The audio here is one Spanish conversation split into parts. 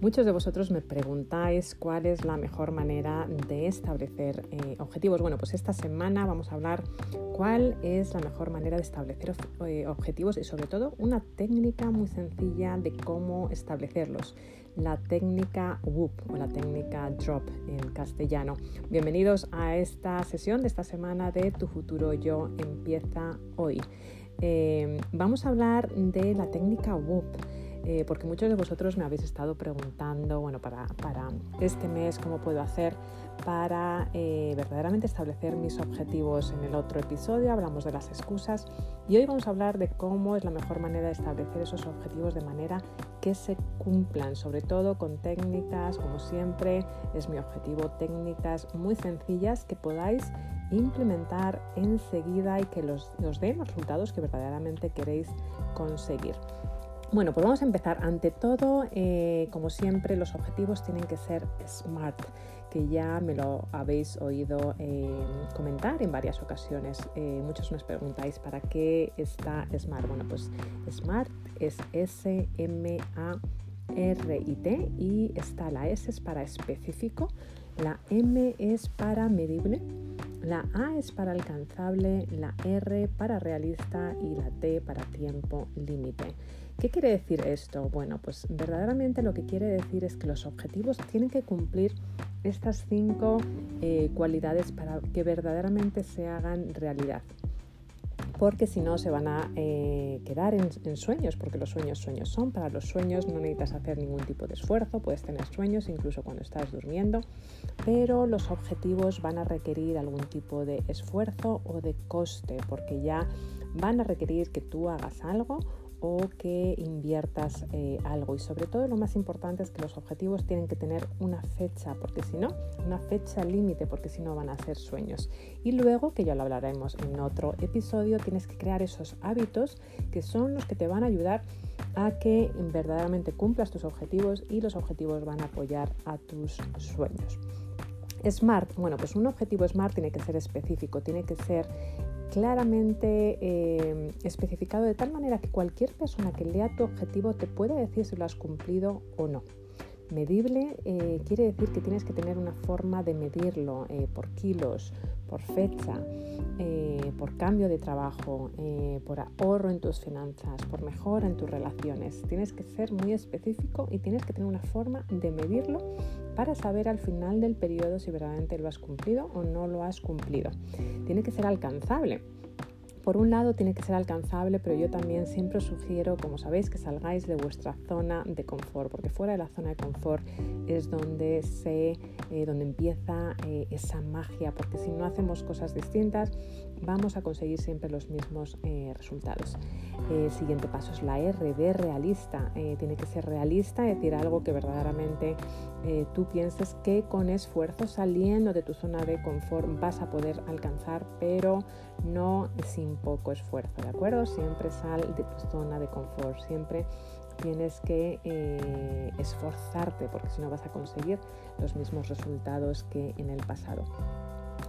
Muchos de vosotros me preguntáis cuál es la mejor manera de establecer eh, objetivos. Bueno, pues esta semana vamos a hablar cuál es la mejor manera de establecer eh, objetivos y sobre todo una técnica muy sencilla de cómo establecerlos. La técnica WOOP o la técnica DROP en castellano. Bienvenidos a esta sesión de esta semana de Tu futuro yo empieza hoy. Eh, vamos a hablar de la técnica WOOP. Eh, porque muchos de vosotros me habéis estado preguntando, bueno, para, este mes, cómo puedo hacer para eh, verdaderamente establecer mis objetivos. En el otro episodio hablamos de las excusas y hoy vamos a hablar de cómo es la mejor manera de establecer esos objetivos de manera que se cumplan, sobre todo con técnicas, como siempre, es mi objetivo, técnicas muy sencillas que podáis implementar enseguida y que los, os den los resultados que verdaderamente queréis conseguir. Bueno, pues vamos a empezar. Ante todo, eh, como siempre, los objetivos tienen que ser SMART, que ya me lo habéis oído eh, comentar en varias ocasiones. Eh, muchos nos preguntáis para qué está SMART. Bueno, pues SMART es S-M-A-R-I-T y está la S es para específico, la M es para medible, la A es para alcanzable, la R para realista y la T para tiempo límite. ¿Qué quiere decir esto? Bueno, pues verdaderamente lo que quiere decir es que los objetivos tienen que cumplir estas cinco eh, cualidades para que verdaderamente se hagan realidad. Porque si no se van a eh, quedar en, en, sueños, porque los sueños sueños son. Para los sueños no necesitas hacer ningún tipo de esfuerzo, puedes tener sueños incluso cuando estás durmiendo, pero los objetivos van a requerir algún tipo de esfuerzo o de coste, porque ya van a requerir que tú hagas algo o que inviertas eh, algo. Y sobre todo lo más importante es que los objetivos tienen que tener una fecha, porque si no, una fecha límite, porque si no van a ser sueños. Y luego, que ya lo hablaremos en otro episodio, tienes que crear esos hábitos que son los que te van a ayudar a que verdaderamente cumplas tus objetivos y los objetivos van a apoyar a tus sueños. Smart, bueno, pues un objetivo Smart tiene que ser específico, tiene que ser claramente eh, especificado de tal manera que cualquier persona que lea tu objetivo te pueda decir si lo has cumplido o no. Medible eh, quiere decir que tienes que tener una forma de medirlo eh, por kilos, por fecha, por cambio de trabajo, por ahorro en tus finanzas, por mejora en tus relaciones. Tienes que ser muy específico y tienes que tener una forma de medirlo para saber al final del periodo si verdaderamente lo has cumplido o no lo has cumplido. Tiene que ser alcanzable. Por un lado tiene que ser alcanzable, pero yo también siempre os sugiero, como sabéis, que salgáis de vuestra zona de confort, porque fuera de la zona de confort es donde se, eh, donde empieza eh, esa magia, porque si no hacemos cosas distintas, vamos a conseguir siempre los mismos eh, resultados. El siguiente paso es la R de realista. tiene que ser realista, es decir, algo que verdaderamente tú pienses que con esfuerzo saliendo de tu zona de confort vas a poder alcanzar, pero no sin poco esfuerzo, ¿de acuerdo? Siempre sal de tu zona de confort, siempre tienes que eh, esforzarte porque si no vas a conseguir los mismos resultados que en el pasado.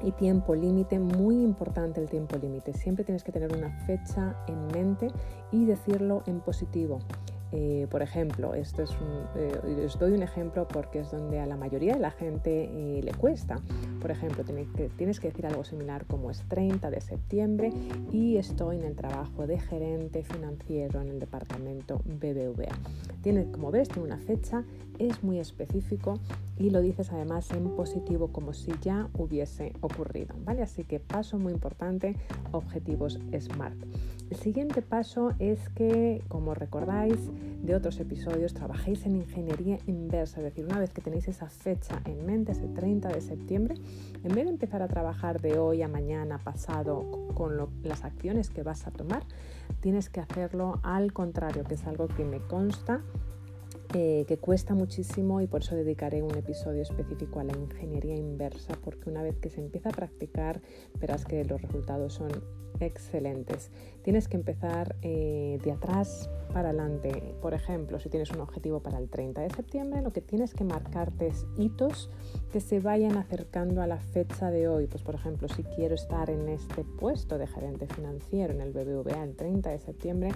Y tiempo límite, muy importante el tiempo límite. Siempre tienes que tener una fecha en mente y decirlo en positivo. Eh, por ejemplo, esto es eh, os doy un ejemplo porque es donde a la mayoría de la gente eh, le cuesta. Por ejemplo, tienes que, tienes que decir algo similar como es 30 de septiembre y estoy en el trabajo de gerente financiero en el departamento BBVA. Tienes, como ves, tiene una fecha, es muy específico y lo dices además en positivo como si ya hubiese ocurrido. ¿vale? Así que paso muy importante, objetivos SMART. El siguiente paso es que, como recordáis de otros episodios, trabajéis en ingeniería inversa, es decir, una vez que tenéis esa fecha en mente, ese 30 de septiembre, en vez de empezar a trabajar de hoy a mañana, pasado, con las acciones que vas a tomar, tienes que hacerlo al contrario, que es algo que me consta eh, que cuesta muchísimo y por eso dedicaré un episodio específico a la ingeniería inversa, porque una vez que se empieza a practicar verás que los resultados son excelentes. Tienes que empezar eh, de atrás para adelante. Por ejemplo, si tienes un objetivo para el 30 de septiembre, lo que tienes que marcarte es hitos que se vayan acercando a la fecha de hoy. Pues por ejemplo, si quiero estar en este puesto de gerente financiero en el BBVA el 30 de septiembre,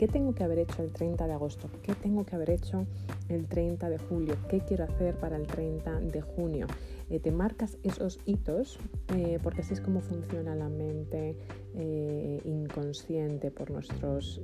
¿qué tengo que haber hecho el 30 de agosto? ¿Qué tengo que haber hecho el 30 de julio, qué quiero hacer para el 30 de junio. Eh, te marcas esos hitos eh, porque así es como funciona la mente eh, inconsciente por nuestros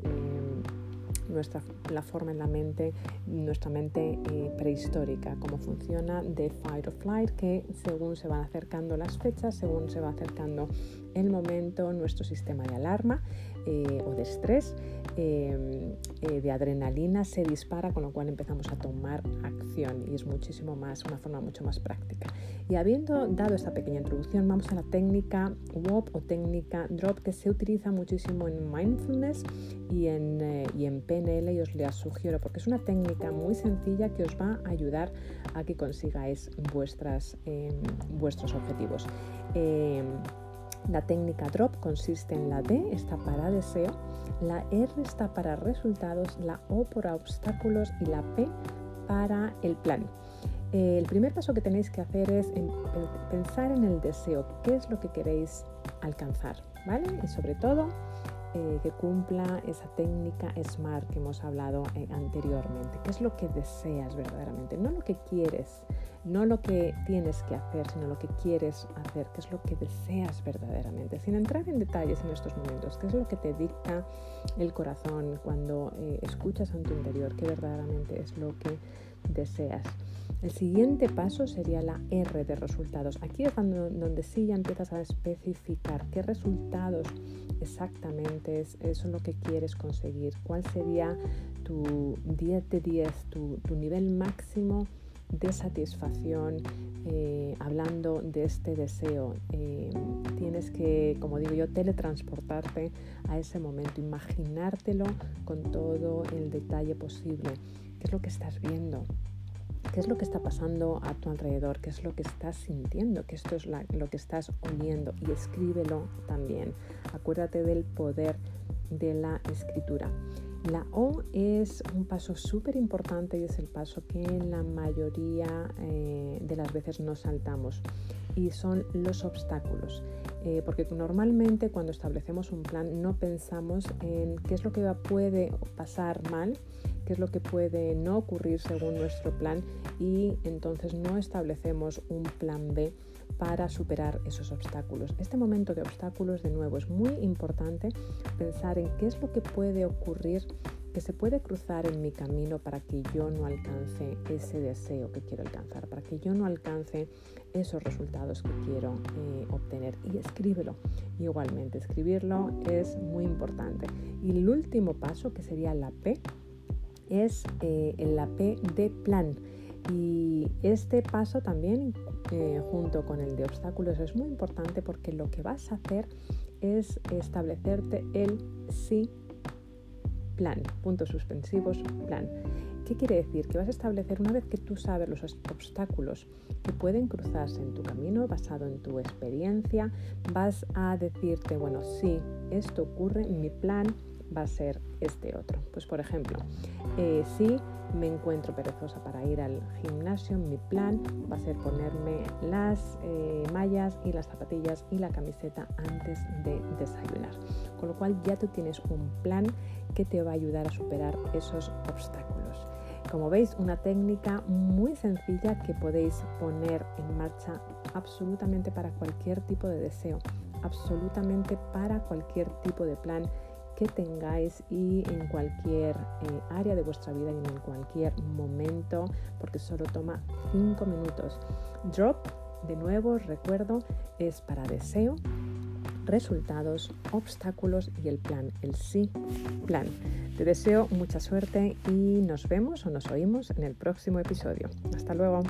nuestra, la forma en la mente, nuestra mente eh, prehistórica, cómo funciona de fight or flight, que según se van acercando las fechas, según se va acercando el momento, nuestro sistema de alarma eh, o de estrés, eh, de adrenalina se dispara, con lo cual empezamos a tomar acción y es muchísimo más, una forma mucho más práctica. Y habiendo dado esta pequeña introducción, vamos a la técnica WOP o técnica DROP que se utiliza muchísimo en mindfulness y en, en PNL y os la sugiero porque es una técnica muy sencilla que os va a ayudar a que consigáis em, vuestros objetivos. La técnica DROP consiste en la D está para deseo, la R está para resultados, la O por obstáculos y la P para el plan. el primer paso que tenéis que hacer es pensar en el deseo, qué es lo que queréis alcanzar, ¿vale? Y sobre todo eh, que cumpla esa técnica SMART que hemos hablado eh, anteriormente. ¿Qué es lo que deseas verdaderamente? No lo que quieres, no lo que tienes que hacer, sino lo que quieres hacer, qué es lo que deseas verdaderamente. Sin entrar en detalles en estos momentos, qué es lo que te dicta el corazón cuando eh, escuchas a tu interior, qué verdaderamente es lo que deseas. El siguiente paso sería la R de resultados. Aquí es donde, sí ya empiezas a especificar qué resultados exactamente es, eso lo que quieres conseguir, cuál sería tu 10 de 10, tu, nivel máximo de satisfacción eh, hablando de este deseo. Eh, tienes que, como digo yo, teletransportarte a ese momento, imaginártelo con todo el detalle posible. ¿Qué es lo que estás viendo? qué es lo que está pasando a tu alrededor, qué es lo que estás sintiendo, qué esto es lo que estás oliendo y escríbelo también. Acuérdate del poder de la escritura. La O es un paso súper importante y es el paso que la mayoría eh, de las veces no saltamos y son los obstáculos. Eh, porque normalmente cuando establecemos un plan no pensamos en qué es lo que puede pasar mal qué es lo que puede no ocurrir según nuestro plan y entonces no establecemos un plan B para superar esos obstáculos. Este momento de obstáculos, de nuevo, es muy importante pensar en qué es lo que puede ocurrir, que se puede cruzar en mi camino para que yo no alcance ese deseo que quiero alcanzar, para que yo no alcance esos resultados que quiero eh, obtener. Y escríbelo. Igualmente, escribirlo es muy importante. Y el último paso, que sería la P, es eh, la P de plan. Y este paso también, eh, junto con el de obstáculos, es muy importante porque lo que vas a hacer es establecerte el sí plan, puntos suspensivos, plan. ¿Qué quiere decir? Que vas a establecer, una vez que tú sabes los obstáculos que pueden cruzarse en tu camino, basado en tu experiencia, vas a decirte, bueno, sí, esto ocurre, mi plan va a ser este otro. Pues por ejemplo, eh, si me encuentro perezosa para ir al gimnasio, mi plan va a ser ponerme las eh, mallas y las zapatillas y la camiseta antes de desayunar. Con lo cual ya tú tienes un plan que te va a ayudar a superar esos obstáculos. Como veis, una técnica muy sencilla que podéis poner en marcha absolutamente para cualquier tipo de deseo, absolutamente para cualquier tipo de plan que tengáis y en cualquier eh, área de vuestra vida y en cualquier momento, porque solo toma 5 minutos. Drop, de nuevo, recuerdo, es para deseo, resultados, obstáculos y el plan, el sí plan. Te deseo mucha suerte y nos vemos o nos oímos en el próximo episodio. Hasta luego.